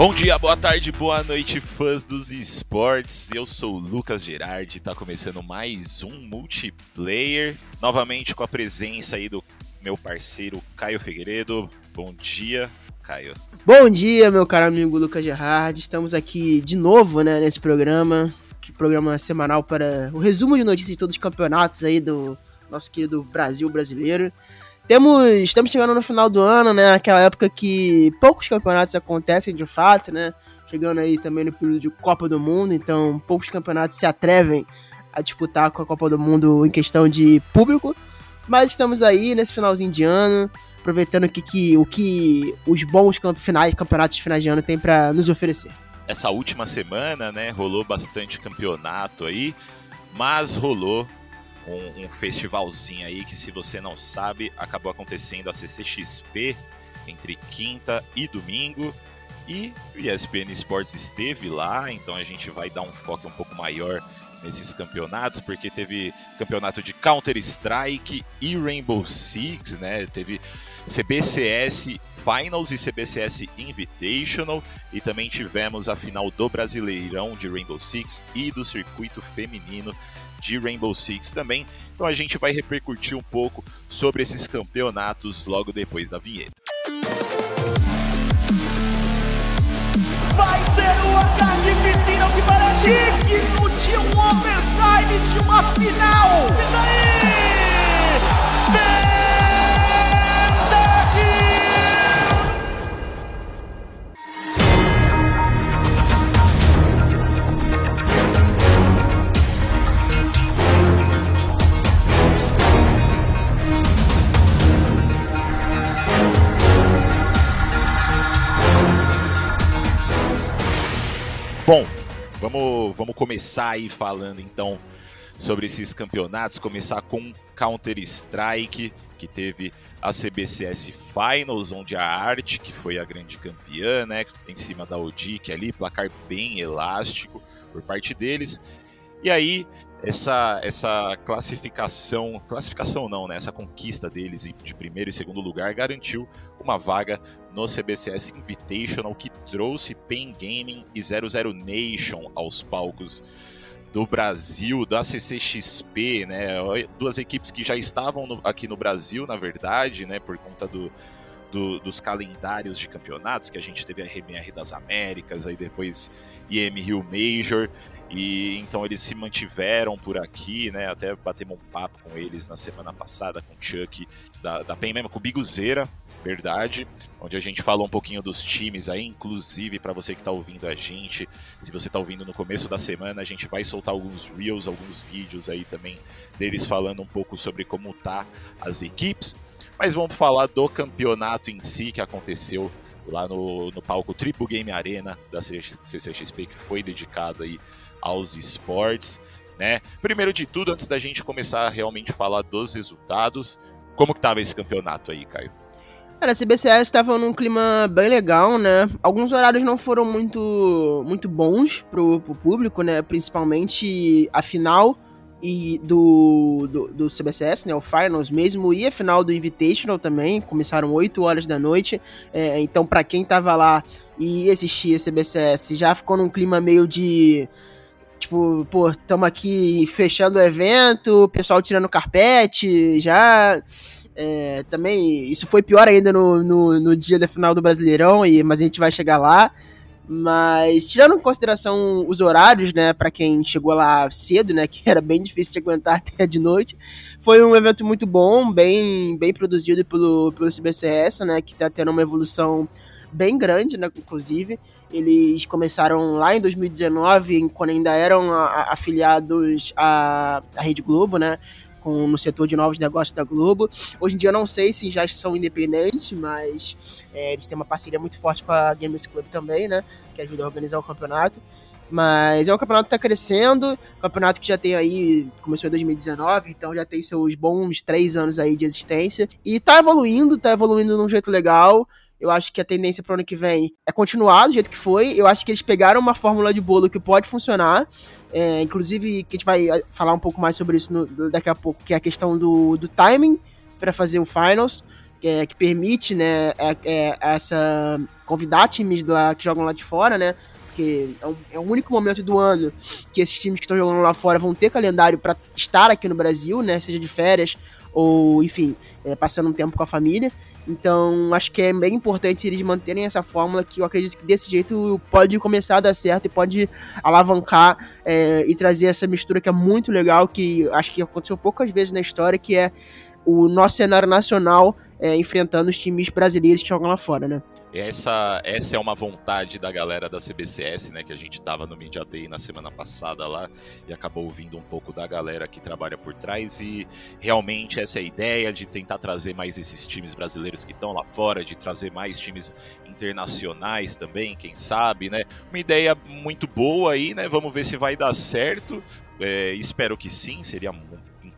Bom dia, boa tarde, boa noite, fãs dos esportes. Eu sou o Lucas Gerardi, está começando mais um multiplayer, novamente com a presença aí do meu parceiro Caio Figueiredo. Bom dia, Caio. Bom dia, meu caro amigo Lucas Gerardi. Estamos aqui de novo, né, nesse programa, que programa semanal para o resumo de notícias de todos os campeonatos aí do nosso querido Brasil brasileiro. Temos, estamos chegando no final do ano, né? Aquela época que poucos campeonatos acontecem de fato, né? Chegando aí também no período de Copa do Mundo, então poucos campeonatos se atrevem a disputar com a Copa do Mundo em questão de público. Mas estamos aí nesse finalzinho de ano, aproveitando que, que, o que os bons finais, campeonatos de finais de ano têm para nos oferecer. Essa última semana, né, rolou bastante campeonato aí, mas rolou um, um, festivalzinho aí que, se você não sabe, acabou acontecendo a CCXP entre quinta e domingo. E o ESPN Sports esteve lá, então a gente vai dar um foco um pouco maior nesses campeonatos, porque teve campeonato de Counter-Strike e Rainbow Six, né? Teve CBCS Finals e CBCS Invitational e também tivemos a final do Brasileirão de Rainbow Six e do circuito feminino de Rainbow Six também. Então a gente vai repercutir um pouco sobre esses campeonatos logo depois da vinheta. Vai ser uma carnificina que para digno de um overtime de uma final! E daí? Bom, vamos, vamos começar aí falando então sobre esses campeonatos. Começar com Counter-Strike, que teve a CBCS Finals, onde a Arte, que foi a grande campeã, né, em cima da Odic ali, placar bem elástico por parte deles. E aí, essa, essa classificação, classificação não, né, essa conquista deles de primeiro e segundo lugar garantiu uma vaga no CBCS Invitational que trouxe Pen Gaming e 00 Nation aos palcos do Brasil, da CCXP, né? Duas equipes que já estavam no, aqui no Brasil, na verdade, né? Por conta do, do, dos calendários de campeonatos, que a gente teve a RMR das Américas, aí depois IM Rio Major, e então eles se mantiveram por aqui, né? Até batemos um papo com eles na semana passada, com o Chuck da, da PEN mesmo, com o Biguzeira, verdade, onde a gente falou um pouquinho dos times aí, inclusive para você que está ouvindo a gente, se você está ouvindo no começo da semana, a gente vai soltar alguns reels, alguns vídeos aí também deles falando um pouco sobre como tá as equipes, mas vamos falar do campeonato em si que aconteceu lá no, no palco Triple Game Arena da CCXP, que foi dedicado aí aos esportes, né? Primeiro de tudo, antes da gente começar a realmente falar dos resultados, como que tava esse campeonato aí, Caio? Cara, a CBCS estava num clima bem legal, né? Alguns horários não foram muito, muito bons pro, pro público, né? Principalmente a final e do, do, do, CBCS, né? O Finals mesmo, e a final do Invitational também. Começaram 8 horas da noite. É, então, para quem tava lá e assistia CBCS, já ficou num clima meio de. Tipo, pô, estamos aqui fechando o evento, o pessoal tirando carpete, já é, também, isso foi pior ainda no, no, no, dia da final do Brasileirão, e, mas a gente vai chegar lá. Mas, tirando em consideração os horários, né, para quem chegou lá cedo, né, que era bem difícil de aguentar até de noite, foi um evento muito bom, bem, bem produzido pelo, pelo CBCS, né, que está tendo uma evolução bem grande, né, inclusive. Eles começaram lá em 2019, quando ainda eram afiliados à, à Rede Globo, né, com, no setor de novos negócios da Globo. Hoje em dia eu não sei se já são independentes, mas é, eles têm uma parceria muito forte com a Gamers Club também, né? Que ajuda a organizar o campeonato. Mas é um campeonato que está crescendo, campeonato que já tem aí, começou em 2019, então já tem seus bons três anos aí de existência. E está evoluindo, está evoluindo de um jeito legal. Eu acho que a tendência para o ano que vem é continuar do jeito que foi. Eu acho que eles pegaram uma fórmula de bolo que pode funcionar. É, inclusive, que a gente vai eh, falar um pouco mais sobre isso no, daqui a pouco, que é a questão do, do timing para fazer o finals. é, que permite, né, é, é, essa convidar times lá, que jogam lá de fora, né, porque é, um, é o único momento do ano que esses times que estão jogando lá fora vão ter calendário para estar aqui no Brasil, né, seja de férias ou, enfim, é, passando um tempo com a família. Então, acho que é bem importante eles manterem essa fórmula que eu acredito que desse jeito pode começar a dar certo e pode alavancar é, e trazer essa mistura que é muito legal, que acho que aconteceu poucas vezes na história, que é o nosso cenário nacional é, enfrentando os times brasileiros que jogam lá fora, né? Essa, essa é uma vontade da galera da CBCS, né? Que a gente tava no Media Day na semana passada lá e acabou ouvindo um pouco da galera que trabalha por trás. E realmente essa é a ideia de tentar trazer mais esses times brasileiros que estão lá fora, de trazer mais times internacionais também, quem sabe, né? Uma ideia muito boa aí, né? Vamos ver se vai dar certo. É, espero que sim, seria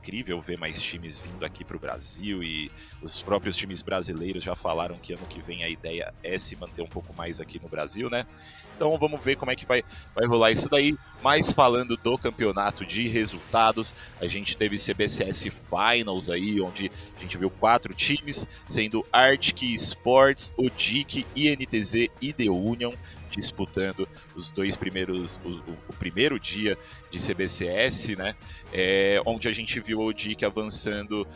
incrível ver mais times vindo aqui para o Brasil e os próprios times brasileiros já falaram que ano que vem a ideia é se manter um pouco mais aqui no Brasil, né? Então vamos ver como é que vai, vai rolar isso daí. Mas falando do campeonato de resultados, a gente teve CBCS Finals aí, onde a gente viu quatro times, sendo Arctic Sports, ODIC, INTZ e The Union disputando os dois primeiros, o, o primeiro dia de CBCS, né? É, onde a gente viu o Dick avançando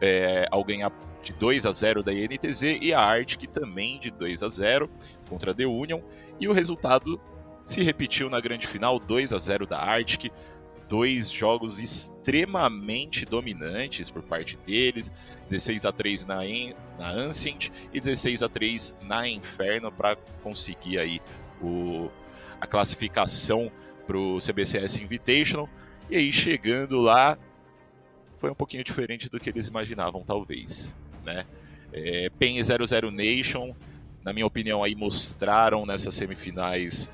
é, ao ganhar de 2 a 0 da INTZ e a Arctic também de 2 a 0 contra a The Union. E o resultado se repetiu na grande final, 2 a 0 da Arctic. Dois jogos extremamente dominantes por parte deles, 16 a 3 na, na Ancient e 16 a 3 na Inferno para conseguir aí o, a classificação para o CBCS Invitational. E aí chegando lá foi um pouquinho diferente do que eles imaginavam, talvez, né? É, PEN 00 Nation, na minha opinião, aí mostraram nessas semifinais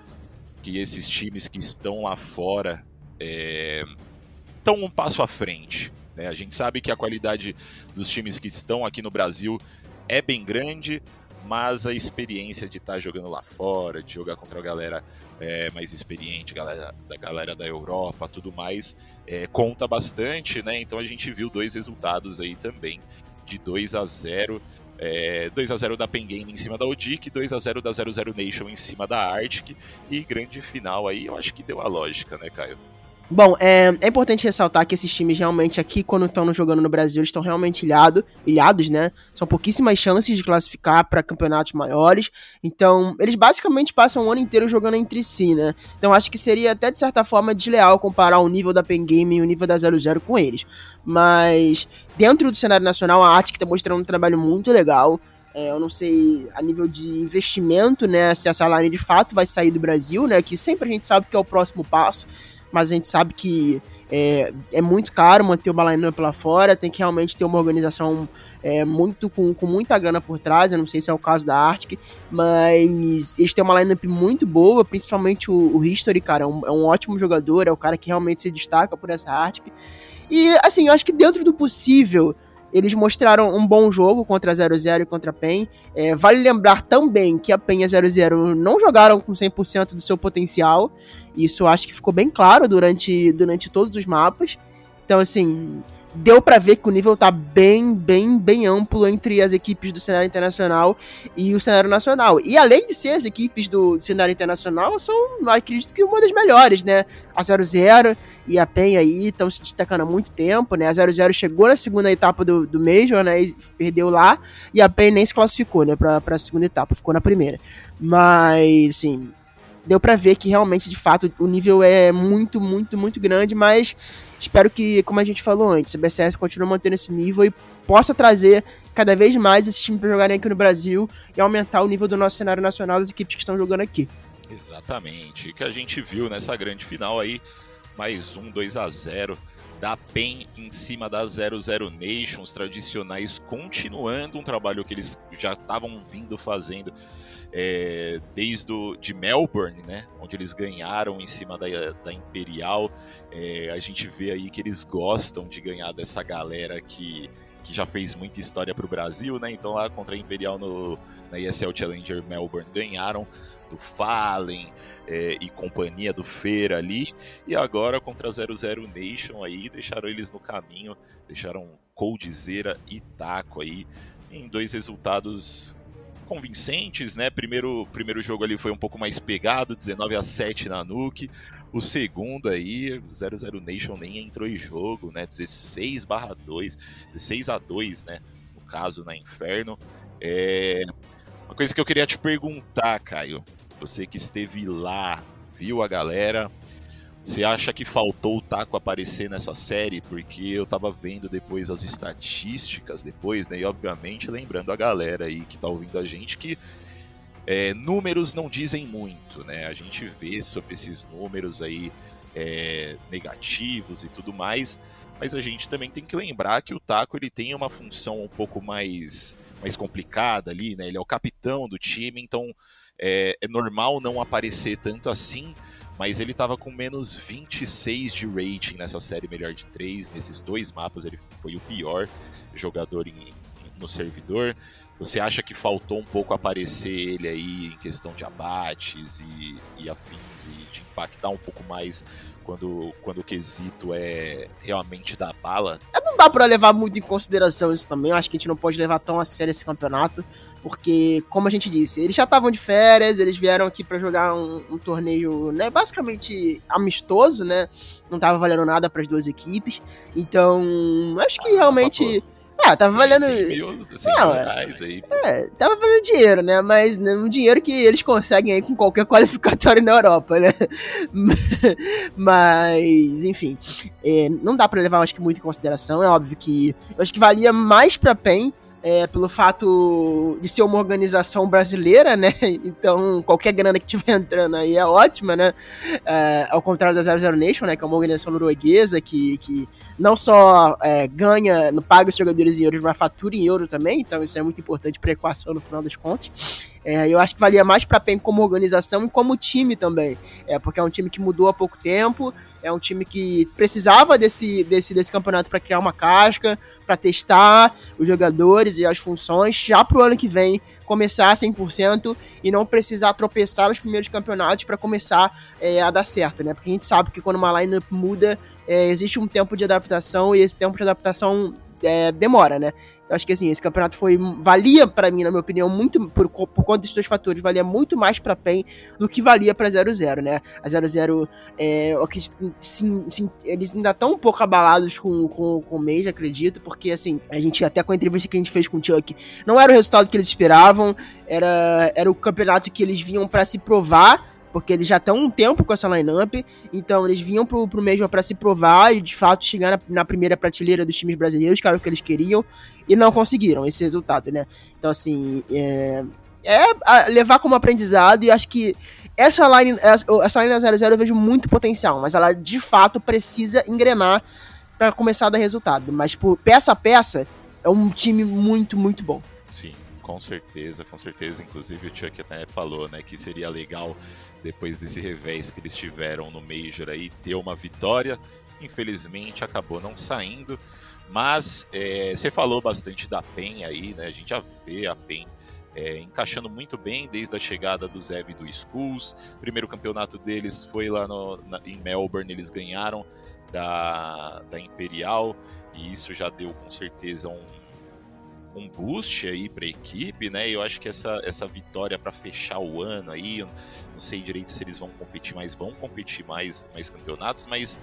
que esses times que estão lá fora estão é, um passo à frente. Né? A gente sabe que a qualidade dos times que estão aqui no Brasil é bem grande, mas a experiência de estar tá jogando lá fora, de jogar contra a galera é, mais experiente, galera, da galera da Europa, tudo mais, é, conta bastante, né? Então a gente viu dois resultados aí também, de 2 a 0 é, 2 a 0 da Pen Game em cima da Odic, 2 a 0 da 00 Nation em cima da Arctic e grande final aí, eu acho que deu a lógica, né, Caio? Bom, é, é, importante ressaltar que esses times realmente aqui, quando estão jogando no Brasil, estão realmente ilhado, ilhados, né? São pouquíssimas chances de classificar para campeonatos maiores. Então, eles basicamente passam o ano inteiro jogando entre si, né? Então, acho que seria até de certa forma desleal comparar o nível da Pen Game e o nível da 00 com eles. Mas, dentro do cenário nacional, a Arctic está mostrando um trabalho muito legal. É, eu não sei a nível de investimento, né? Se essa line de fato vai sair do Brasil, né? Que sempre a gente sabe que é o próximo passo mas a gente sabe que é, é muito caro manter o line-up lá fora, tem que realmente ter uma organização é, muito com, com muita grana por trás, eu não sei se é o caso da Arctic, mas eles têm uma lineup muito boa, principalmente o, o History, cara, é um, é um, ótimo jogador, é o cara que realmente se destaca por essa Arctic. E assim, eu acho que dentro do possível, eles mostraram um bom jogo contra a 00 e contra a PEN. É, vale lembrar também que a PEN e a 00 não jogaram com 100% do seu potencial. Isso acho que ficou bem claro durante, durante todos os mapas. Então, assim, deu para ver que o nível tá bem, bem, bem amplo entre as equipes do cenário internacional e o cenário nacional. E além de ser as equipes do, cenário internacional, são, acredito que uma das melhores, né? A 00 e a PEN aí estão se destacando há muito tempo, né? A 00 chegou na segunda etapa do, do Major, né? E perdeu lá, e a PEN nem se classificou, né? Pra, pra segunda etapa, ficou na primeira. Mas, assim, deu para ver que realmente, de fato, o nível é muito, muito, muito grande, mas espero que, como a gente falou antes, a BCS continue mantendo esse nível e possa trazer cada vez mais esse time para jogarem aqui no Brasil e aumentar o nível do nosso cenário nacional das equipes que estão jogando aqui. Exatamente, que a gente viu nessa grande final aí, mais um 2 a 0 da PEN em cima da 00 Nations tradicionais, continuando um trabalho que eles já estavam vindo fazendo é, desde o, de Melbourne, né, onde eles ganharam em cima da, da Imperial. É, a gente vê aí que eles gostam de ganhar dessa galera que, que já fez muita história para o Brasil, né? Então lá contra a Imperial no, na ESL Challenger Melbourne ganharam do Fallen é, e companhia do Feira ali, e agora contra a 00 Nation aí, deixaram eles no caminho, deixaram Coldzera e Taco aí em dois resultados convincentes, né? Primeiro, primeiro jogo ali foi um pouco mais pegado, 19 a 7 na Nuke. O segundo aí, 00 Nation nem entrou em jogo, né? 16 barra 2, 16 a 2, né? No caso, na Inferno. É... Uma coisa que eu queria te perguntar, Caio. Você que esteve lá, viu a galera, você acha que faltou o Taco aparecer nessa série? Porque eu tava vendo depois as estatísticas depois, né? E obviamente lembrando a galera aí que tá ouvindo a gente que é, números não dizem muito, né? A gente vê sobre esses números aí é, negativos e tudo mais, mas a gente também tem que lembrar que o Taco ele tem uma função um pouco mais, mais complicada ali, né? Ele é o capitão do time, então é, é normal não aparecer tanto assim, mas ele estava com menos 26 de rating nessa série melhor de três, nesses dois mapas ele foi o pior jogador em, no servidor. Você acha que faltou um pouco aparecer ele aí em questão de abates e, e afins e de impactar um pouco mais quando, quando o quesito é realmente da bala? Não dá para levar muito em consideração isso também. Eu acho que a gente não pode levar tão a sério esse campeonato porque, como a gente disse, eles já estavam de férias, eles vieram aqui para jogar um, um, torneio, né, basicamente amistoso, né? Não tava valendo nada para as duas equipes. Então, acho que ah, realmente. Ah, tava sim, valendo. 100 mil, 100 não, reais aí. É, tava valendo dinheiro, né? Mas um dinheiro que eles conseguem aí com qualquer qualificatório na Europa, né? Mas, enfim. É, não dá para levar, acho que, muito em consideração. É óbvio que. Eu acho que valia mais pra PEN é, pelo fato de ser uma organização brasileira, né? Então, qualquer grana que tiver entrando aí é ótima, né? É, ao contrário da 00 Nation, né? Que é uma organização norueguesa que, que não só é, ganha, não paga os jogadores em euros, mas fatura em euro também. Então, isso é muito importante para a equação no final das contas. É, eu acho que valia mais para PEN como organização e como time também. É, porque é um time que mudou há pouco tempo, é um time que precisava desse, desse, desse campeonato para criar uma casca, para testar os jogadores e as funções, já pro ano que vem começar 100% e não precisar tropeçar nos primeiros campeonatos para começar é, a dar certo, né? Porque a gente sabe que quando uma lineup muda, é, existe um tempo de adaptação e esse tempo de adaptação é, demora, né? Eu acho que assim, esse campeonato foi. Valia para mim, na minha opinião, muito. Por, por conta desses dois fatores, valia muito mais pra PEN do que valia pra 0-0, né? A 0-0, é, eu acredito sim, sim, eles ainda estão um pouco abalados com, com, com o Mage, acredito, porque assim, a gente, até com a entrevista que a gente fez com o Chuck, não era o resultado que eles esperavam, era, era o campeonato que eles vinham para se provar porque eles já estão um tempo com essa lineup, então eles vinham pro, pro Major para se provar e de fato chegar na, na, primeira prateleira dos times brasileiros, que era o que eles queriam, e não conseguiram esse resultado, né? Então, assim, é, é levar como aprendizado e acho que essa line, essa line 00 eu vejo muito potencial, mas ela de fato precisa engrenar para começar a dar resultado. Mas, por peça a peça, é um time muito, muito bom. Sim, com certeza, com certeza. Inclusive o Chuck até falou, né, que seria legal depois desse revés que eles tiveram no Major aí, ter uma vitória. Infelizmente acabou não saindo. Mas é, você falou bastante da PEN aí, né? A gente já vê a PEN é, encaixando muito bem desde a chegada do Zev do Schools. primeiro campeonato deles foi lá no, na, em Melbourne, eles ganharam da, da Imperial e isso já deu com certeza um, um boost aí para a equipe, né? Eu acho que essa, essa vitória para fechar o ano aí, não sei direito se eles vão competir mais, vão competir mais, mais campeonatos, mas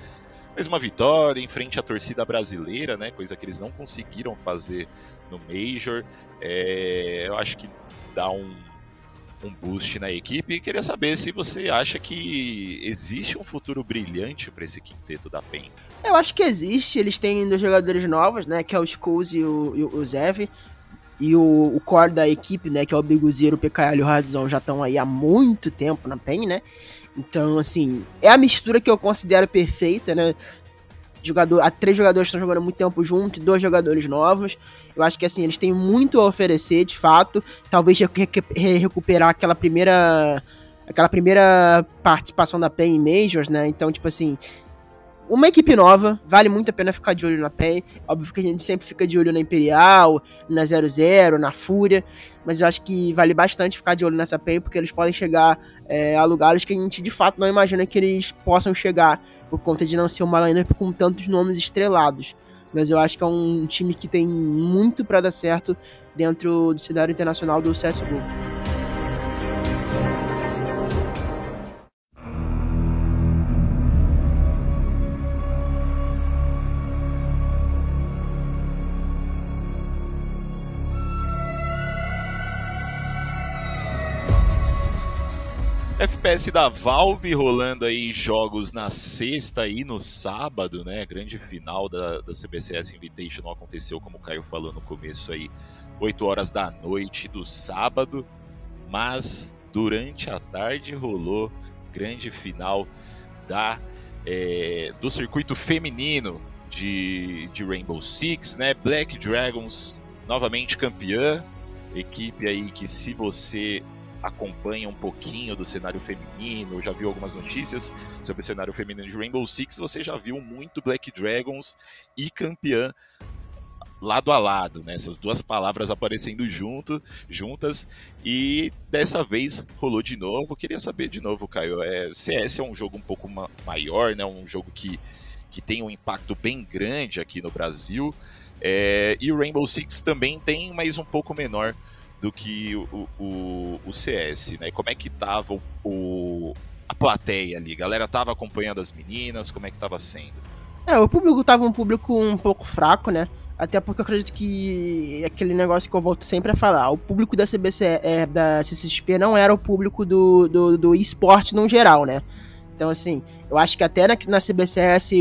mais uma vitória em frente à torcida brasileira, né? Coisa que eles não conseguiram fazer no Major. É, eu acho que dá um, um boost na equipe. E queria saber se você acha que existe um futuro brilhante para esse quinteto da PEN. Eu acho que existe. Eles têm dois jogadores novos, né? Que é o Skulls e o, e o Zev. E o, o core da equipe, né? Que é o Biguzeiro, o PKL e o Radzão já estão aí há muito tempo na PEN, né? Então, assim, é a mistura que eu considero perfeita, né? Jogador, há três jogadores estão jogando muito tempo junto, dois jogadores novos. Eu acho que assim, eles têm muito a oferecer, de fato. Talvez recuperar aquela primeira. Aquela primeira participação da PEN em Majors, né? Então, tipo assim, uma equipe nova, vale muito a pena ficar de olho na PEN. Óbvio que a gente sempre fica de olho na Imperial, na 00, na Fúria, mas eu acho que vale bastante ficar de olho nessa PEN, porque eles podem chegar é, a lugares que a gente de fato não imagina que eles possam chegar, por conta de não ser uma lineup com tantos nomes estrelados. Mas eu acho que é um time que tem muito para dar certo dentro do cenário internacional do CSGO. FPS da Valve rolando aí jogos na sexta e no sábado, né? Grande final da, da CBCS Invitational aconteceu, como o Caio falou no começo aí, 8 horas da noite do sábado, mas durante a tarde rolou grande final da é, do circuito feminino de, de Rainbow Six, né? Black Dragons novamente campeã, equipe aí que se você acompanha um pouquinho do cenário feminino, já viu algumas notícias sobre o cenário feminino de Rainbow Six, você já viu muito Black Dragons e campeã lado a lado, né? Essas duas palavras aparecendo junto, juntas e dessa vez rolou de novo. Queria saber de novo, Caio, é, CS é um jogo um pouco ma maior, né? Um jogo que, que tem um impacto bem grande aqui no Brasil. É, e o Rainbow Six também tem, mas um pouco menor do que o, o, o CS, né? Como é que tava o, o, a plateia ali? A galera tava acompanhando as meninas? Como é que tava sendo? É, o público tava um público um pouco fraco, né? Até porque eu acredito que aquele negócio que eu volto sempre a falar, o público da CBC, é, da CCXP não era o público do, do, do esporte no geral, né? Então, assim, eu acho que até na, na CBCS,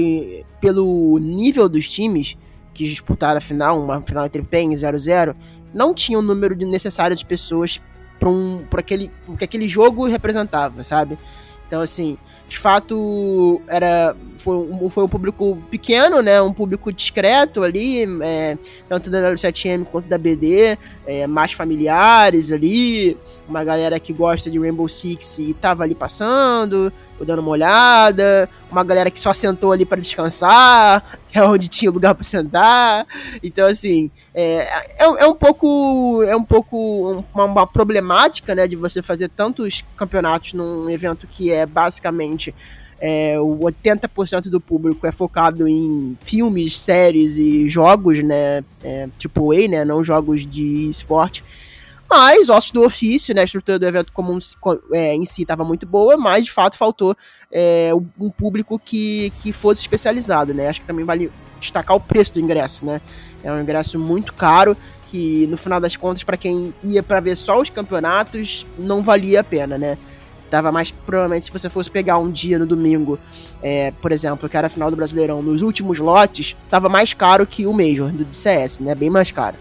pelo nível dos times que disputaram a final, uma final entre PEN e 0-0, não tinha o número necessário de pessoas para um, pra aquele, que aquele jogo representava, sabe? Então, assim, de fato, era foi um, foi um público pequeno, né? Um público discreto ali, é, tanto da W7M quanto da BD, é, mais familiares ali, uma galera que gosta de Rainbow Six e tava ali passando, dando uma olhada, uma galera que só sentou ali para descansar, que é onde tinha lugar para sentar. Então, assim, é, é, é, um pouco é um pouco uma, uma, problemática, né, de você fazer tantos campeonatos num evento que é basicamente é, o 80% do público é focado em filmes, séries e jogos, né, é, tipo A, né, não jogos de esporte. Mas, ossos do ofício, né? A estrutura do evento comum é, em si estava muito boa, mas de fato faltou é, um público que, que fosse especializado, né? Acho que também vale destacar o preço do ingresso, né? É um ingresso muito caro que no final das contas para quem ia para ver só os campeonatos não valia a pena, né? Dava mais provavelmente se você fosse pegar um dia no domingo, é, por exemplo, que era a final do Brasileirão, nos últimos lotes, tava mais caro que o Major do CS, né? Bem mais caro.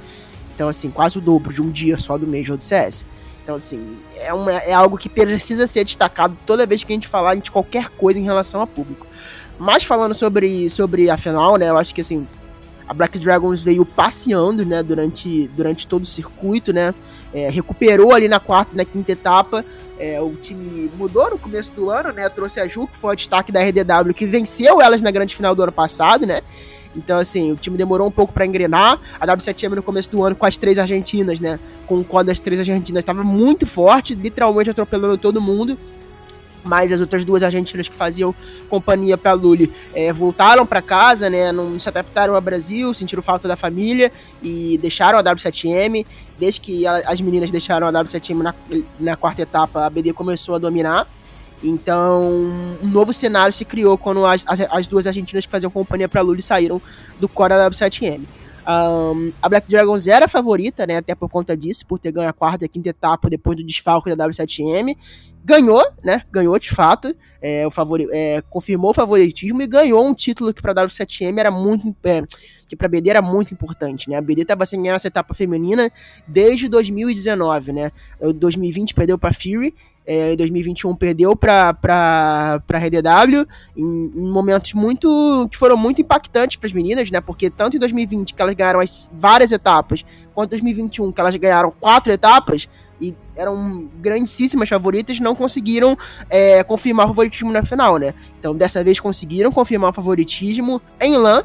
Então, assim, quase o dobro de um dia só do Major do CS. Então, assim, é, uma, é algo que precisa ser destacado toda vez que a gente falar de qualquer coisa em relação a público. Mas falando sobre, sobre a final, né, eu acho que, assim, a Black Dragons veio passeando, né, durante, durante todo o circuito, né, é, recuperou ali na quarta e na quinta etapa, é, o time mudou no começo do ano, né, trouxe a Ju, que foi o destaque da RDW, que venceu elas na grande final do ano passado, né, então, assim, o time demorou um pouco para engrenar. A W7M no começo do ano com as três argentinas, né? Com o quadro das três argentinas estava muito forte, literalmente atropelando todo mundo. Mas as outras duas argentinas que faziam companhia para Lully é, voltaram para casa, né? Não se adaptaram ao Brasil, sentiram falta da família e deixaram a W7M. Desde que a, as meninas deixaram a W7M na, na quarta etapa, a BD começou a dominar. Então, um novo cenário se criou quando as, as, as duas argentinas que faziam companhia para Lully saíram do core da W7M. Um, a Black Dragons era a favorita, né? Até por conta disso, por ter ganho a quarta e quinta etapa depois do desfalque da W7M. Ganhou, né? Ganhou de fato. É, o favori, é, confirmou o favoritismo e ganhou um título que para a W7M era muito. É, que para a BD era muito importante, né? A BD estava sem ganhar essa etapa feminina desde 2019, né? 2020 perdeu para Fury é, em 2021 perdeu para para RDW em, em, momentos muito que foram muito impactantes para as meninas, né? Porque tanto em 2020 que elas ganharam as várias etapas, quanto em 2021 que elas ganharam quatro etapas eram grandíssimas favoritas, não conseguiram é, confirmar o favoritismo na final, né? Então dessa vez conseguiram confirmar o favoritismo em LAN,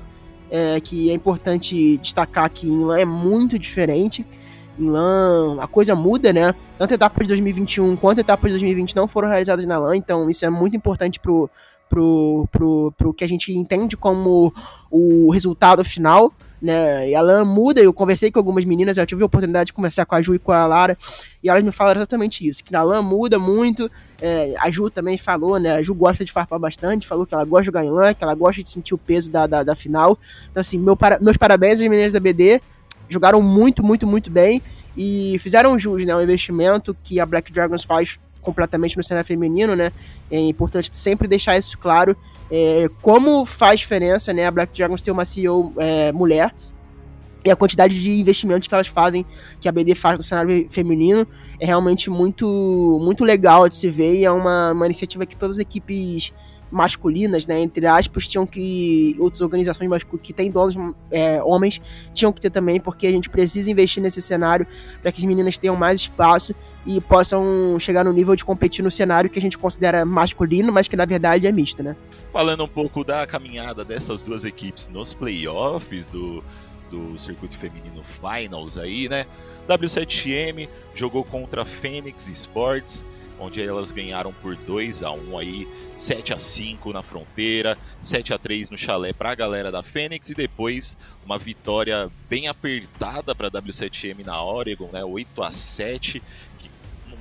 é, que é importante destacar que em LAN é muito diferente em LAN, a coisa muda, né? Tanto a etapa de 2021 quanto a etapa de 2020 não foram realizadas na LAN, então isso é muito importante pro, pro, pro, pro que a gente entende como o resultado final, né? E a LAN muda, eu conversei com algumas meninas, eu tive a oportunidade de conversar com a Ju e com a Lara, e elas me falaram exatamente isso, que a LAN muda muito, é, a Ju também falou, né? A Ju gosta de farpar bastante, falou que ela gosta de jogar em LAN, que ela gosta de sentir o peso da, da, da final. Então, assim, meu para, meus parabéns às meninas da BD, jogaram muito, muito, muito bem e fizeram jus, né? O investimento que a Black Dragons faz completamente no cenário feminino, né? É importante sempre deixar isso claro. É, como faz diferença, né? A Black Dragons ter uma CEO é, mulher e a quantidade de investimentos que elas fazem, que a BD faz no cenário feminino, é realmente muito, muito legal de se ver e é uma, uma iniciativa que todas as equipes masculinas, né, entre aspas, tinham que outras organizações que têm donos é, homens tinham que ter também, porque a gente precisa investir nesse cenário para que as meninas tenham mais espaço e possam chegar no nível de competir no cenário que a gente considera masculino, mas que na verdade é misto, né? Falando um pouco da caminhada dessas duas equipes nos playoffs do do circuito feminino Finals aí, né? W7M jogou contra Phoenix Sports, onde elas ganharam por 2 a 1 aí, 7 a 5 na fronteira, 7 a 3 no chalé para a galera da Fênix e depois uma vitória bem apertada para a W7M na Oregon, né, 8 a 7, que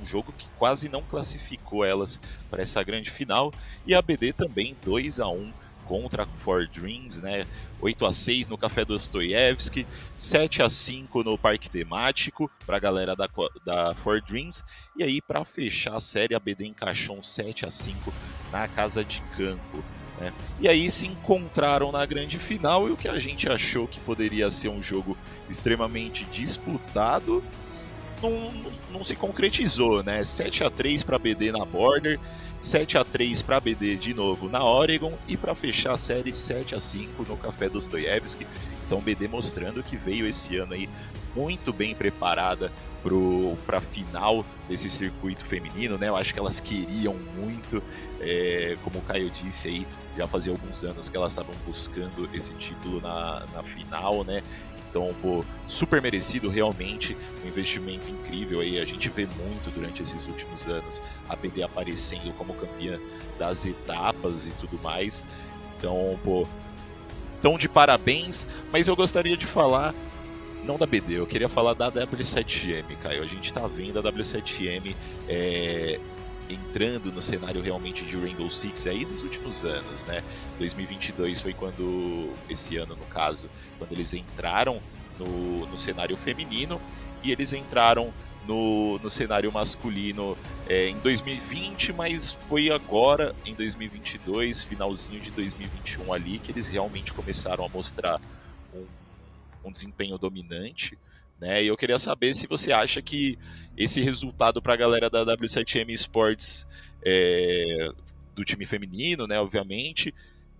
um jogo que quase não classificou elas para essa grande final, e a BD também 2 a 1 contra a For Dreams, né? 8 a 6 no Café Dostoiévski, 7 a 5 no Parque Temático para a galera da, da For Dreams. E aí, para fechar a série, a BD encaixou um 7 a 5 na Casa de Campo. Né? E aí se encontraram na grande final e o que a gente achou que poderia ser um jogo extremamente disputado não, não se concretizou, né? 7 a 3 para BD na Border 7 a 3 para BD de novo na Oregon e para fechar a série 7 a 5 no Café Dostoiévski. Então BD mostrando que veio esse ano aí muito bem preparada para a final desse circuito feminino, né? Eu acho que elas queriam muito, é, como o Caio disse aí, já fazia alguns anos que elas estavam buscando esse título na, na final, né? Então, pô, super merecido realmente, um investimento incrível aí. A gente vê muito durante esses últimos anos a BD aparecendo como campeã das etapas e tudo mais. Então, pô, tão de parabéns, mas eu gostaria de falar não da BD, eu queria falar da W7M, Caio. A gente tá vendo a W7M é, entrando no cenário realmente de Rainbow Six aí nos últimos anos, né? 2022 foi quando, esse ano no caso, quando eles entraram no, no cenário feminino e eles entraram no, no cenário masculino é, em 2020, mas foi agora, em 2022, finalzinho de 2021 ali, que eles realmente começaram a mostrar um, um desempenho dominante. Né? E eu queria saber se você acha que esse resultado para a galera da W7M Sports é, do time feminino, né, obviamente,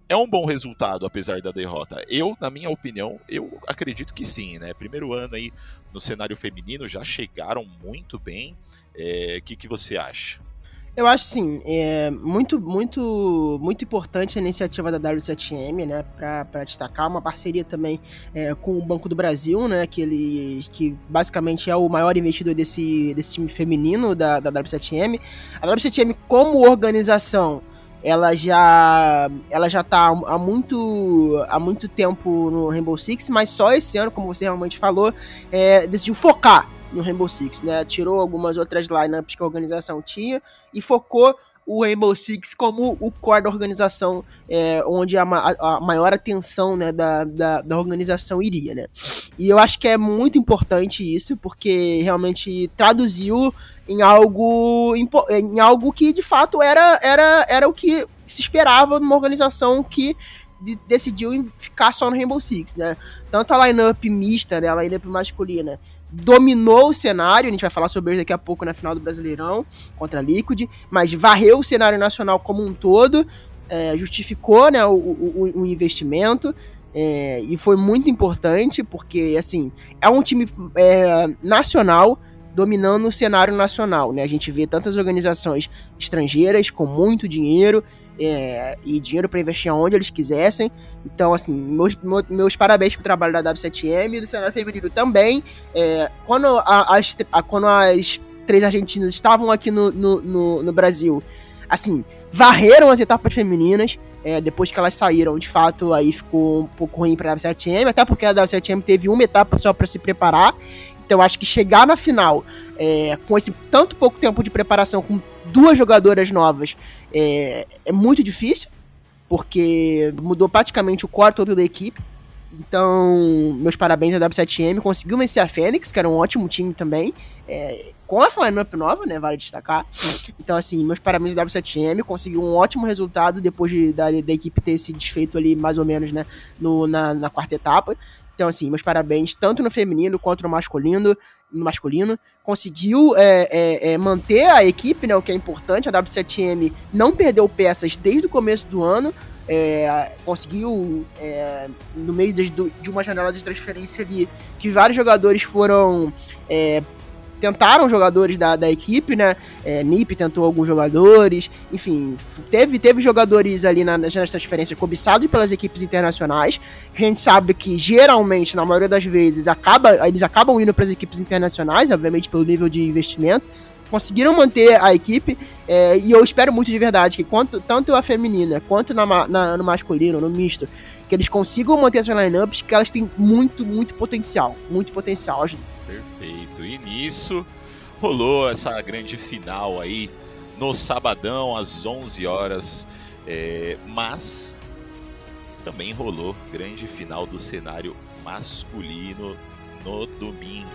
é um bom resultado apesar da derrota. Eu, na minha opinião, eu acredito que sim, né? Primeiro ano aí no cenário feminino já chegaram muito bem. O é, que, que você acha? Eu acho sim, é muito, muito, muito importante a iniciativa da W7M, né, para destacar uma parceria também é, com o Banco do Brasil, né, que ele, que basicamente é o maior investidor desse, desse time feminino da, da W7M. A W7M como organização, ela já ela já tá há muito há muito tempo no Rainbow Six, mas só esse ano, como você realmente falou, é, decidiu focar no Rainbow Six, né? Tirou algumas outras lineups que a organização tinha e focou o Rainbow Six como o core da organização, é, onde a, a, maior atenção né, da, da, da, organização iria, né? E eu acho que é muito importante isso, porque realmente traduziu em algo, em algo que de fato era, era, era o que se esperava numa organização que decidiu ficar só no Rainbow Six, né? Tanto a lineup mista, né, a lineup masculina, dominou o cenário, a gente vai falar sobre isso daqui a pouco na final do Brasileirão contra a Liquid, mas varreu o cenário nacional como um todo, é, justificou né, o, o, o investimento. É, e foi muito importante porque assim é um time é, nacional dominando o cenário nacional, né? A gente vê tantas organizações estrangeiras com muito dinheiro é, e dinheiro para investir aonde eles quisessem. Então, assim, meus, meus parabéns pro trabalho da W7M e do cenário feminino também. É, quando, a, as, a, quando as três argentinas estavam aqui no, no, no, no Brasil, assim, varreram as etapas femininas. É, depois que elas saíram, de fato, aí ficou um pouco ruim para a W7M, até porque a W7M teve uma etapa só para se preparar. Então acho que chegar na final é, com esse tanto pouco tempo de preparação, com duas jogadoras novas, é, é muito difícil, porque mudou praticamente o core todo da equipe. Então, meus parabéns à W7M. Conseguiu vencer a Fênix, que era um ótimo time também. É, com essa lineup nova, né? Vale destacar. Então, assim, meus parabéns à W7M. Conseguiu um ótimo resultado depois de, da, da equipe ter se desfeito ali, mais ou menos, né? No, na, na quarta etapa. Então, assim, meus parabéns tanto no feminino quanto no masculino. No masculino, conseguiu é, é, é, manter a equipe, né? O que é importante. A W7M não perdeu peças desde o começo do ano é, conseguiu, é, no meio de, de, uma janela de transferência ali, que vários jogadores foram. Tentaram jogadores da, da equipe, né? É, Nip tentou alguns jogadores, enfim, teve, teve jogadores ali na, nas transferências cobiçados pelas equipes internacionais. A gente sabe que geralmente, na maioria das vezes, acaba, eles acabam indo para as equipes internacionais, obviamente pelo nível de investimento conseguiram manter a equipe é, e eu espero muito de verdade que quanto, tanto a feminina quanto na, na, no masculino, no misto, que eles consigam manter essas lineups, que elas têm muito, muito potencial. Muito potencial. Perfeito. E nisso rolou essa grande final aí no sabadão às 11 horas, é, mas também rolou grande final do cenário masculino no domingo.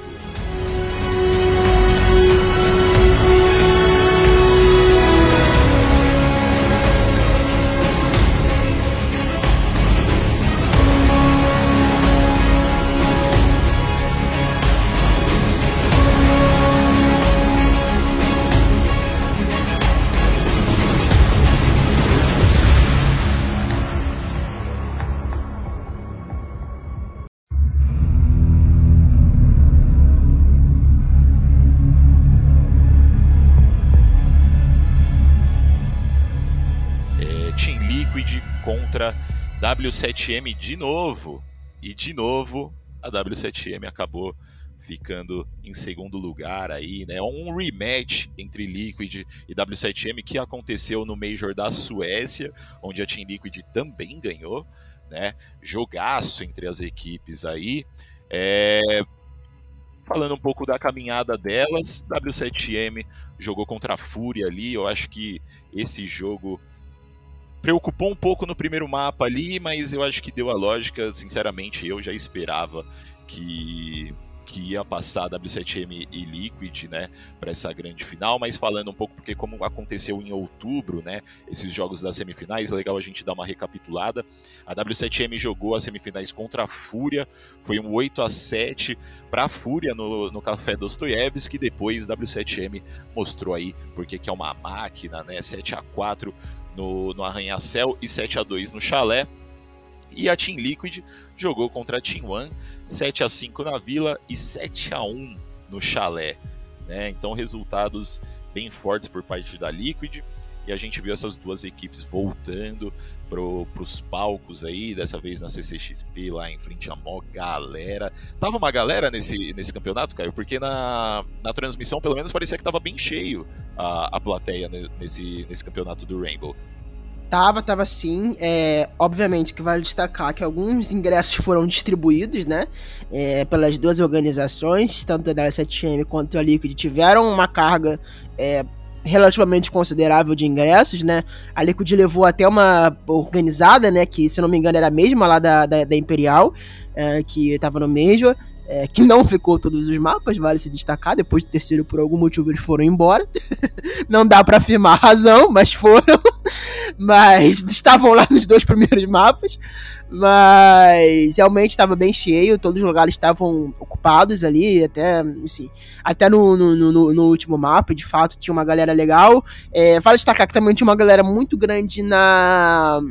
W7M de novo. E de novo, a W7M acabou ficando em segundo lugar aí, né? Um rematch entre Liquid e W7M que aconteceu no Major da Suécia, onde a Team Liquid também ganhou, né? Jogaço entre as equipes aí. É... Falando um pouco da caminhada delas, W7M jogou contra a Fúria ali. Eu acho que esse jogo preocupou um pouco no primeiro mapa ali, mas eu acho que deu a lógica. Sinceramente, eu já esperava que que ia passar W7M e Liquid, né, para essa grande final, mas falando um pouco porque como aconteceu em outubro, né, esses jogos das semifinais, é legal a gente dar uma recapitulada. A W7M jogou as semifinais contra a Fúria, foi um 8 a 7 para a Fúria no, no Café Dostoiévski, depois W7M mostrou aí porque que é uma máquina, né, 7 a 4 no, no Arranha-Céu e 7 a 2 no Chalé. E a Team Liquid jogou contra a Team One, 7 a 5 na Vila e 7 a 1 no Chalé. Né? Então resultados bem fortes por parte da Liquid. E a gente viu essas duas equipes voltando para os palcos aí, dessa vez na CCXP, lá em frente a mó galera. Tava uma galera nesse, nesse campeonato, Caio? Porque na, na transmissão, pelo menos, parecia que tava bem cheio a, a plateia nesse, nesse campeonato do Rainbow. Tava, tava sim. É, obviamente que vale destacar que alguns ingressos foram distribuídos, né? É, pelas duas organizações, tanto a W7M quanto a Liquid, tiveram uma carga é, relativamente considerável de ingressos, né? A Liquid levou até uma organizada, né? Que, se não me engano, era a mesma lá da, da, da Imperial, é, que estava no Major. É, que não ficou todos os mapas, vale se destacar. Depois do terceiro, por algum motivo, eles foram embora. não dá para afirmar a razão, mas foram. mas estavam lá nos dois primeiros mapas. Mas realmente estava bem cheio, todos os lugares estavam ocupados ali, até, assim, até no, no, no, no último mapa, de fato, tinha uma galera legal. É, vale destacar que também tinha uma galera muito grande na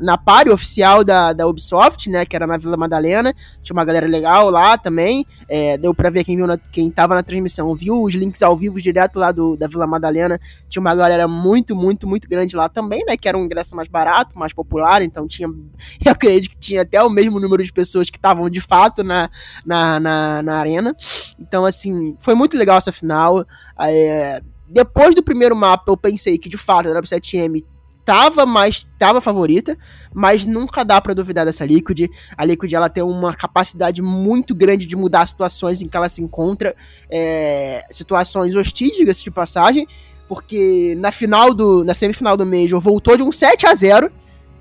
na party oficial da, da Ubisoft, né, que era na Vila Madalena, tinha uma galera legal lá também, é, deu pra ver quem, viu na, quem tava na transmissão, viu os links ao vivo direto lá do, da Vila Madalena, tinha uma galera muito, muito, muito grande lá também, né, que era um ingresso mais barato, mais popular, então tinha, eu acredito que tinha até o mesmo número de pessoas que estavam de fato na, na, na, na arena, então assim, foi muito legal essa final, é, depois do primeiro mapa, eu pensei que de fato a W7M tava mais tava favorita, mas nunca dá para duvidar dessa Liquid. A Liquid ela tem uma capacidade muito grande de mudar situações em que ela se encontra, é, situações hostis, diga-se de passagem, porque na final do na semifinal do Major voltou de um 7 a 0,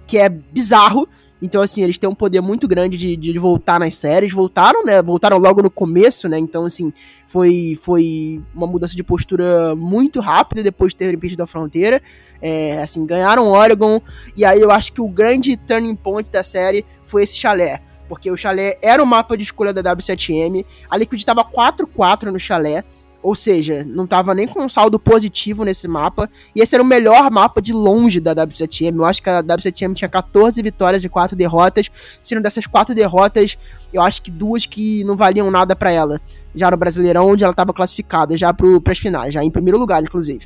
que é bizarro. Então, assim, eles têm um poder muito grande de, de, voltar nas séries. Voltaram, né? Voltaram logo no começo, né? Então, assim, foi, foi uma mudança de postura muito rápida depois de terem perdido a fronteira. É, assim, ganharam Oregon. E aí eu acho que o grande turning point da série foi esse chalé. Porque o chalé era o mapa de escolha da W7M. A Liquid estava 4-4 no chalé. Ou seja, não tava nem com um saldo positivo nesse mapa. E esse era o melhor mapa de longe da W7M. Eu acho que a W7M tinha 14 vitórias e 4 derrotas. Sendo dessas 4 derrotas, eu acho que duas que não valiam nada para ela. Já no Brasileirão, onde ela tava classificada, já pro, pras finais, já em primeiro lugar, inclusive.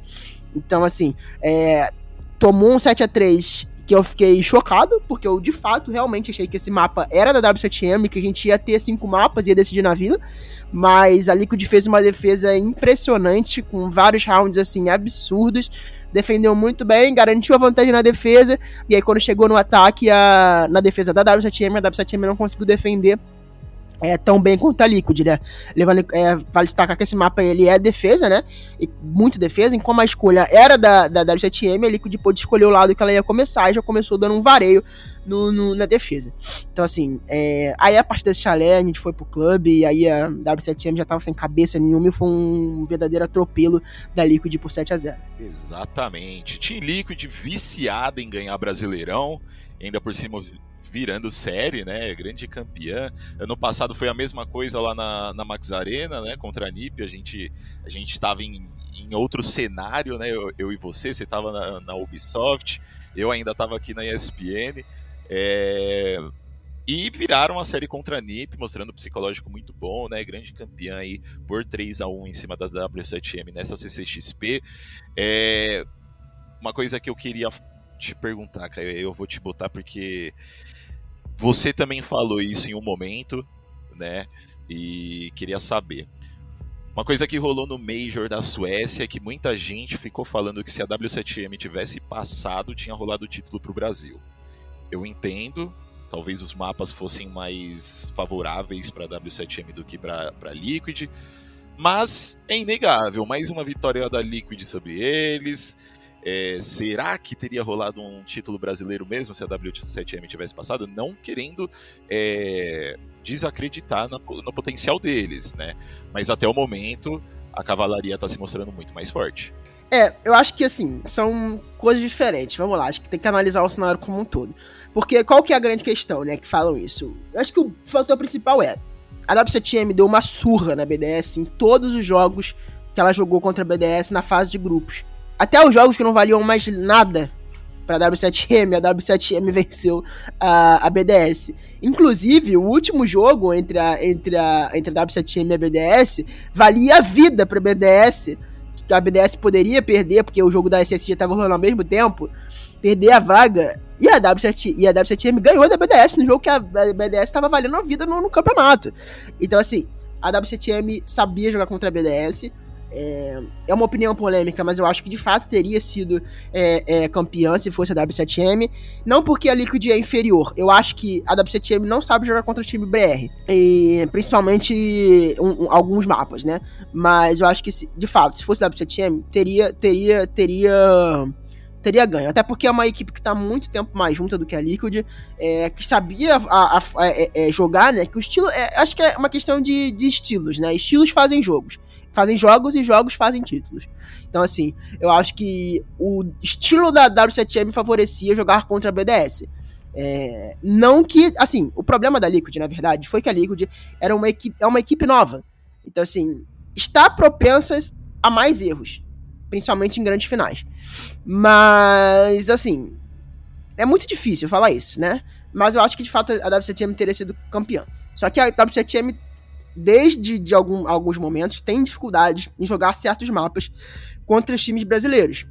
Então, assim, é, tomou um 7 a 3 que eu fiquei chocado, porque eu de fato realmente achei que esse mapa era da W7M, que a gente ia ter cinco mapas e ia decidir na vila. Mas a Liquid fez uma defesa impressionante, com vários rounds assim absurdos. Defendeu muito bem, garantiu a vantagem na defesa. E aí, quando chegou no ataque, a, na defesa da W7M, a W7M não conseguiu defender é, tão bem quanto a Liquid, né? Levando, é, vale destacar que esse mapa ele é defesa, né? E muito defesa, e como a escolha era da, da W7M, a Liquid pôde escolher o lado que ela ia começar e já começou dando um vareio no, no na defesa. Então, assim, é, aí a partir desse chalé, a gente foi pro clube, e aí a W7M já tava sem cabeça nenhuma e foi um verdadeiro atropelo da Liquid por 7 a 0 Exatamente. Team Liquid viciada em ganhar Brasileirão, ainda por cima virando série, né? Grande campeã. Ano passado foi a mesma coisa lá na, na Max Arena, né? Contra a NiP. A gente a gente estava em, em outro cenário, né? Eu, eu e você, você estava na, na, Ubisoft, eu ainda estava aqui na ESPN. É... E viraram a série contra a NiP, mostrando um psicológico muito bom, né? Grande campeã aí por 3 a 1 em cima da W7M nessa CCXP. É... Uma coisa que eu queria te perguntar, Caio, eu vou te botar porque você também falou isso em um momento, né? E queria saber. Uma coisa que rolou no Major da Suécia é que muita gente ficou falando que se a W7M tivesse passado, tinha rolado o título para o Brasil. Eu entendo, talvez os mapas fossem mais favoráveis para a W7M do que para a Liquid, mas é inegável, mais uma vitória da Liquid sobre eles. É, será que teria rolado um título brasileiro mesmo se a W7M tivesse passado? Não querendo é, desacreditar no, no, potencial deles, né? Mas até o momento a cavalaria está se mostrando muito mais forte. É, eu acho que assim, são coisas diferentes. Vamos lá, acho que tem que analisar o cenário como um todo. Porque qual que é a grande questão, né, que falam isso? Eu acho que o fator principal é a W7M deu uma surra na BDS em todos os jogos que ela jogou contra a BDS na fase de grupos. Até os jogos que não valiam mais nada para W7M, a W7M venceu a, a BDS. Inclusive, o último jogo entre a, entre a, entre a W7M e a BDS valia a vida para a BDS, que a BDS poderia perder, porque o jogo da SSG estava rolando ao mesmo tempo, perder a vaga. E a, W7, e a W7M ganhou da BDS no jogo que a BDS estava valendo a vida no, no campeonato. Então, assim, a W7M sabia jogar contra a BDS é, é, uma opinião polêmica, mas eu acho que de fato teria sido é, é, campeã se fosse a W7M. Não porque a Liquid é inferior. Eu acho que a W7M não sabe jogar contra time BR. E, principalmente um, um, alguns mapas, né? Mas eu acho que, se, de fato, se fosse a W7M, teria, teria, teria teria ganho. Até porque é uma equipe que está muito tempo mais junta do que a Liquid, é, que sabia a, a, a, é, é, jogar, né? Que o estilo. É, acho que é uma questão de, de estilos, né? Estilos fazem jogos fazem jogos e jogos fazem títulos. Então, assim, eu acho que o estilo da W7M favorecia jogar contra a BDS. É, não que, assim, o problema da Liquid, na verdade, foi que a Liquid era uma equipe, é uma equipe nova. Então, assim, está propensas a mais erros, principalmente em grandes finais. Mas, assim, é muito difícil falar isso, né? Mas eu acho que de fato a W7M teria sido campeã. Só que a W7M desde de algum, alguns momentos, tem dificuldade em jogar certos mapas contra os times brasileiros.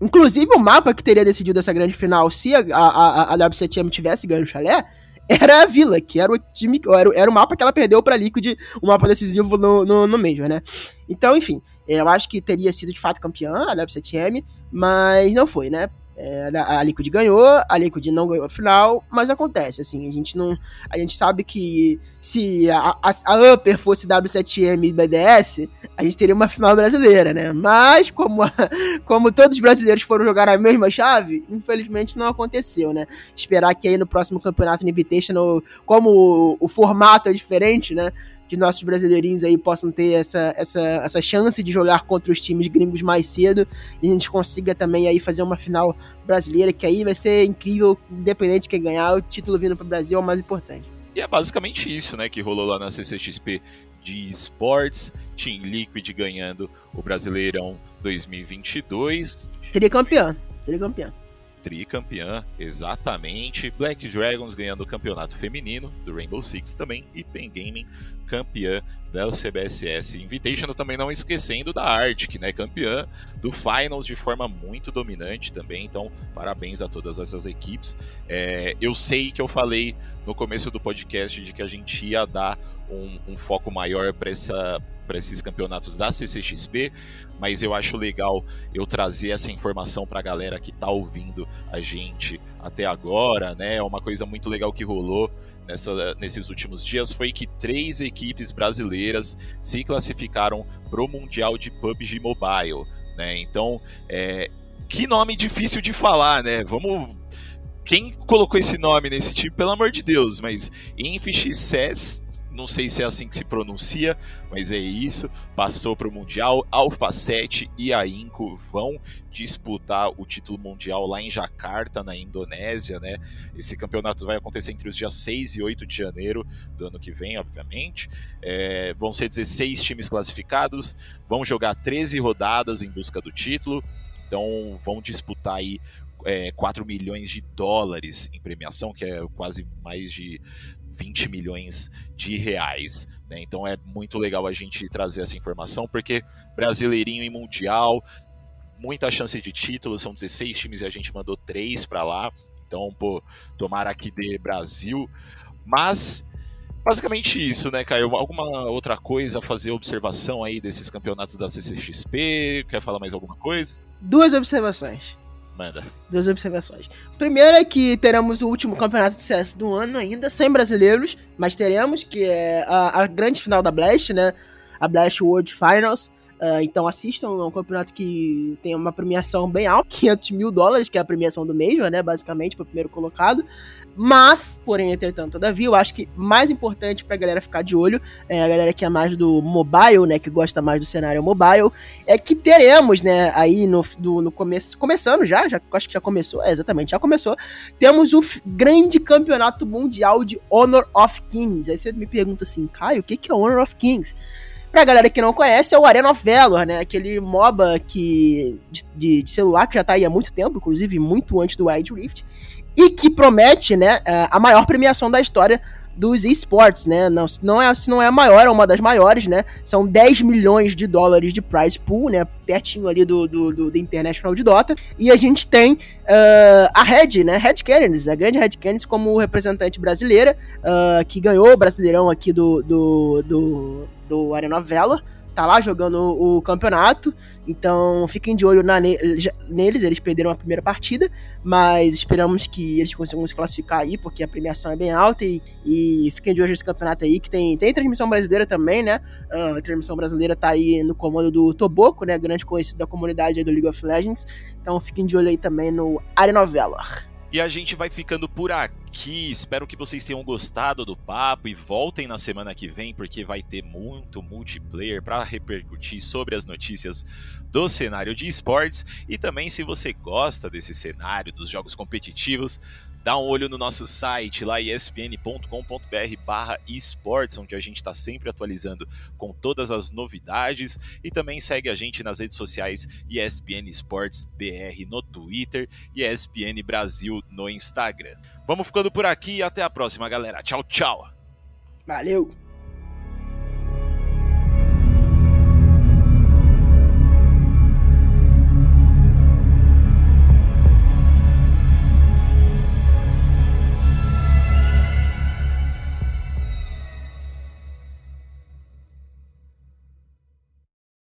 Inclusive, o mapa que teria decidido essa grande final se a, a, a W7M tivesse ganho o chalé era a Vila, que era o time, era, era o mapa que ela perdeu pra Liquid, o mapa decisivo no, no, no Major, né? Então, enfim, eu acho que teria sido de fato campeã a W7M, mas não foi, né? É, a Liquid ganhou, a Liquid não ganhou a final, mas acontece, assim, a gente não. A gente sabe que se a, a, a Upper fosse W7M e BDS, a gente teria uma final brasileira, né? Mas, como, a, como todos os brasileiros foram jogar a mesma chave, infelizmente não aconteceu, né? Esperar que aí no próximo campeonato Invitational, como o, o formato é diferente, né? Que nossos brasileirinhos aí possam ter essa, essa, essa chance de jogar contra os times gringos mais cedo e a gente consiga também aí fazer uma final brasileira, que aí vai ser incrível, independente de quem ganhar, o título vindo para o Brasil é o mais importante. E é basicamente isso, né, que rolou lá na CCXP de esportes, Team Liquid ganhando o Brasileirão 2022. Teria campeão, teria campeão tricampeã, exatamente. Black Dragons ganhando o campeonato feminino do Rainbow Six também. E Pen Gaming campeã da CBSS Invitational, também não esquecendo da Arctic, né? Campeã do Finals de forma muito dominante também. Então, parabéns a todas essas equipes. É, eu sei que eu falei no começo do podcast de que a gente ia dar um, um foco maior para essa para esses campeonatos da CCXP, mas eu acho legal eu trazer essa informação para a galera que está ouvindo a gente até agora, né? É uma coisa muito legal que rolou nessa, nesses últimos dias foi que três equipes brasileiras se classificaram para o Mundial de PUBG Mobile, né? Então, é, que nome difícil de falar, né? Vamos quem colocou esse nome nesse time, pelo amor de Deus, mas SES não sei se é assim que se pronuncia, mas é isso. Passou para o Mundial. Alpha 7 e a Inco vão disputar o título mundial lá em Jakarta, na Indonésia, né? Esse campeonato vai acontecer entre os dias 6 e 8 de janeiro do ano que vem, obviamente. É, vão ser 16 times classificados, vão jogar 13 rodadas em busca do título. Então vão disputar aí é, 4 milhões de dólares em premiação, que é quase mais de 20 milhões de reais. Né? Então é muito legal a gente trazer essa informação, porque brasileirinho e mundial, muita chance de título, são 16 times e a gente mandou 3 para lá. Então, pô, tomara que dê Brasil. Mas Basicamente isso, né, Caio? Alguma outra coisa a fazer observação aí desses campeonatos da CCXP? Quer falar mais alguma coisa? Duas observações. Manda. Duas observações. Primeiro é que teremos o último campeonato de CS do ano ainda, sem brasileiros, mas teremos, que é a, a grande final da Blast, né? A Blast World Finals. Uh, então assistam, é um campeonato que tem uma premiação bem alta, 500 mil dólares, que é a premiação do Major, né, basicamente, para o primeiro colocado. Mas, porém, entretanto, todavia, eu acho que mais importante pra galera ficar de olho, é, a galera que é mais do mobile, né, que gosta mais do cenário mobile, é que teremos, né, aí no, do, no começo, começando já, já, acho que já começou, é, exatamente, já começou, temos o grande campeonato mundial de Honor of Kings. Aí você me pergunta assim, Caio, o que, que é Honor of Kings? Pra galera que não conhece, é o Arena of Valor, né? Aquele MOBA que, de, de celular que já tá aí há muito tempo, inclusive muito antes do Wild Rift, e que promete, né, a maior premiação da história dos esportes, né? Não, não é, se não é a maior, é uma das maiores, né? São 10 milhões de dólares de prize pool, né? Pertinho ali do, do, do, do International de Dota. E a gente tem uh, a Red, né? Red Cannons, a grande Red Cannons como representante brasileira, uh, que ganhou o Brasileirão aqui do, do, do, do Arena Valor tá lá jogando o, o campeonato, então fiquem de olho na, neles, eles perderam a primeira partida, mas esperamos que eles consigam se classificar aí, porque a premiação é bem alta e, e fiquem de olho nesse campeonato aí, que tem, tem transmissão brasileira também, né, uh, a transmissão brasileira tá aí no comando do Toboco, né, grande conhecido da comunidade do League of Legends, então fiquem de olho aí também no Arena Valor. E a gente vai ficando por aqui. Espero que vocês tenham gostado do papo e voltem na semana que vem, porque vai ter muito multiplayer para repercutir sobre as notícias do cenário de esportes. E também, se você gosta desse cenário dos jogos competitivos, Dá um olho no nosso site lá espn.com.br barra esportes, onde a gente está sempre atualizando com todas as novidades e também segue a gente nas redes sociais ESPN Esportes BR no Twitter e ESPN Brasil no Instagram. Vamos ficando por aqui e até a próxima, galera. Tchau, tchau. Valeu!